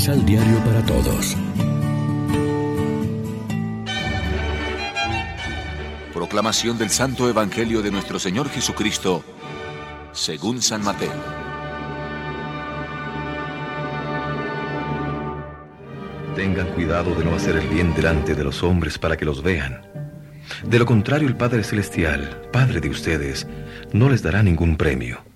Misal Diario para Todos. Proclamación del Santo Evangelio de nuestro Señor Jesucristo, según San Mateo. Tengan cuidado de no hacer el bien delante de los hombres para que los vean. De lo contrario, el Padre Celestial, Padre de ustedes, no les dará ningún premio.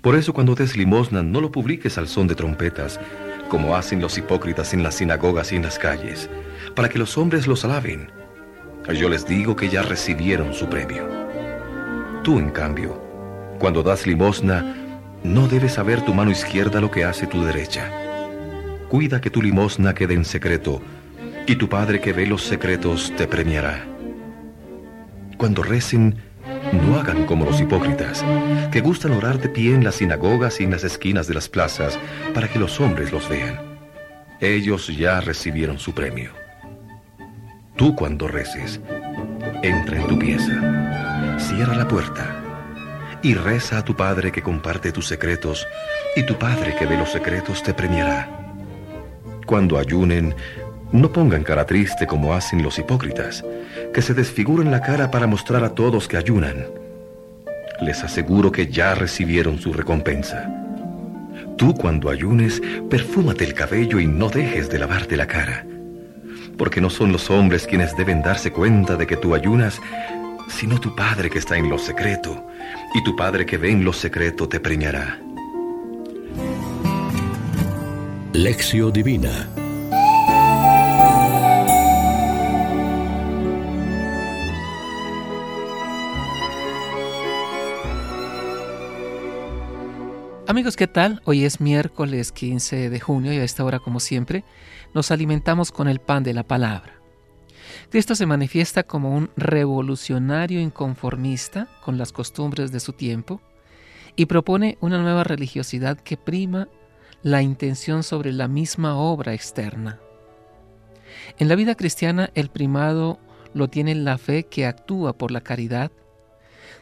Por eso cuando des limosna no lo publiques al son de trompetas, como hacen los hipócritas en las sinagogas y en las calles, para que los hombres los alaben. Yo les digo que ya recibieron su premio. Tú, en cambio, cuando das limosna, no debes saber tu mano izquierda lo que hace tu derecha. Cuida que tu limosna quede en secreto, y tu Padre que ve los secretos te premiará. Cuando recen, no hagan como los hipócritas, que gustan orar de pie en las sinagogas y en las esquinas de las plazas para que los hombres los vean. Ellos ya recibieron su premio. Tú cuando reces, entra en tu pieza, cierra la puerta y reza a tu Padre que comparte tus secretos, y tu Padre que ve los secretos te premiará. Cuando ayunen, no pongan cara triste como hacen los hipócritas, que se desfiguran la cara para mostrar a todos que ayunan. Les aseguro que ya recibieron su recompensa. Tú cuando ayunes, perfúmate el cabello y no dejes de lavarte la cara. Porque no son los hombres quienes deben darse cuenta de que tú ayunas, sino tu Padre que está en lo secreto, y tu Padre que ve en lo secreto te premiará. Lección Divina Amigos, ¿qué tal? Hoy es miércoles 15 de junio y a esta hora, como siempre, nos alimentamos con el pan de la palabra. Cristo se manifiesta como un revolucionario inconformista con las costumbres de su tiempo y propone una nueva religiosidad que prima la intención sobre la misma obra externa. En la vida cristiana el primado lo tiene la fe que actúa por la caridad,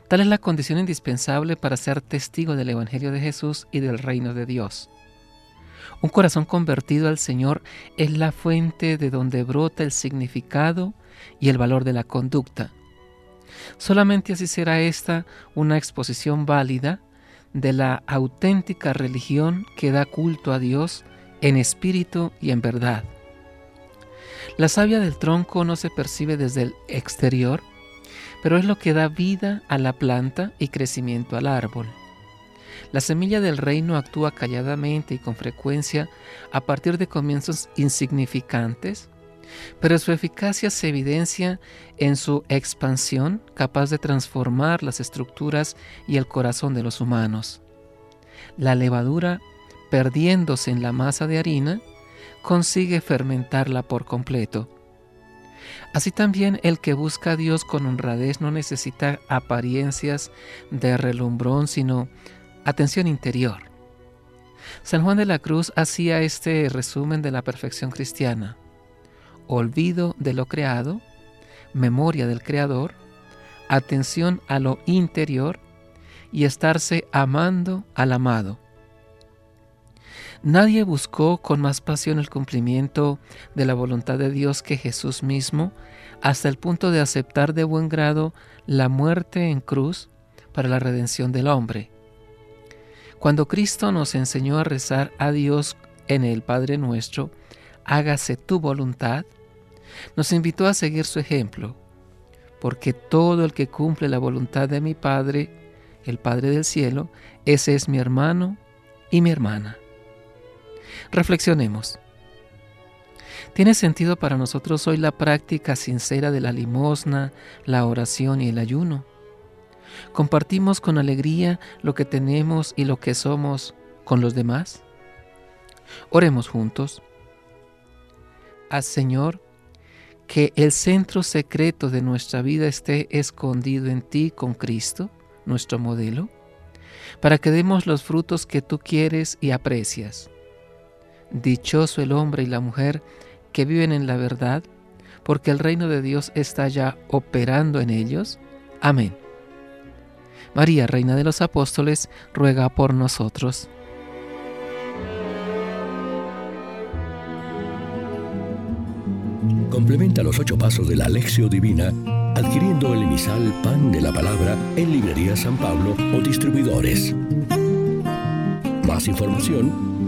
Tal es la condición indispensable para ser testigo del Evangelio de Jesús y del reino de Dios. Un corazón convertido al Señor es la fuente de donde brota el significado y el valor de la conducta. Solamente así será esta una exposición válida de la auténtica religión que da culto a Dios en espíritu y en verdad. La savia del tronco no se percibe desde el exterior, pero es lo que da vida a la planta y crecimiento al árbol. La semilla del reino actúa calladamente y con frecuencia a partir de comienzos insignificantes, pero su eficacia se evidencia en su expansión capaz de transformar las estructuras y el corazón de los humanos. La levadura, perdiéndose en la masa de harina, consigue fermentarla por completo Así también el que busca a Dios con honradez no necesita apariencias de relumbrón, sino atención interior. San Juan de la Cruz hacía este resumen de la perfección cristiana. Olvido de lo creado, memoria del Creador, atención a lo interior y estarse amando al amado. Nadie buscó con más pasión el cumplimiento de la voluntad de Dios que Jesús mismo, hasta el punto de aceptar de buen grado la muerte en cruz para la redención del hombre. Cuando Cristo nos enseñó a rezar a Dios en el Padre nuestro, hágase tu voluntad, nos invitó a seguir su ejemplo, porque todo el que cumple la voluntad de mi Padre, el Padre del cielo, ese es mi hermano y mi hermana. Reflexionemos. ¿Tiene sentido para nosotros hoy la práctica sincera de la limosna, la oración y el ayuno? ¿Compartimos con alegría lo que tenemos y lo que somos con los demás? Oremos juntos. Haz, Señor, que el centro secreto de nuestra vida esté escondido en ti con Cristo, nuestro modelo, para que demos los frutos que tú quieres y aprecias. Dichoso el hombre y la mujer que viven en la verdad, porque el reino de Dios está ya operando en ellos. Amén. María, Reina de los Apóstoles, ruega por nosotros. Complementa los ocho pasos de la Alexio Divina adquiriendo el emisal Pan de la Palabra en Librería San Pablo o Distribuidores. Más información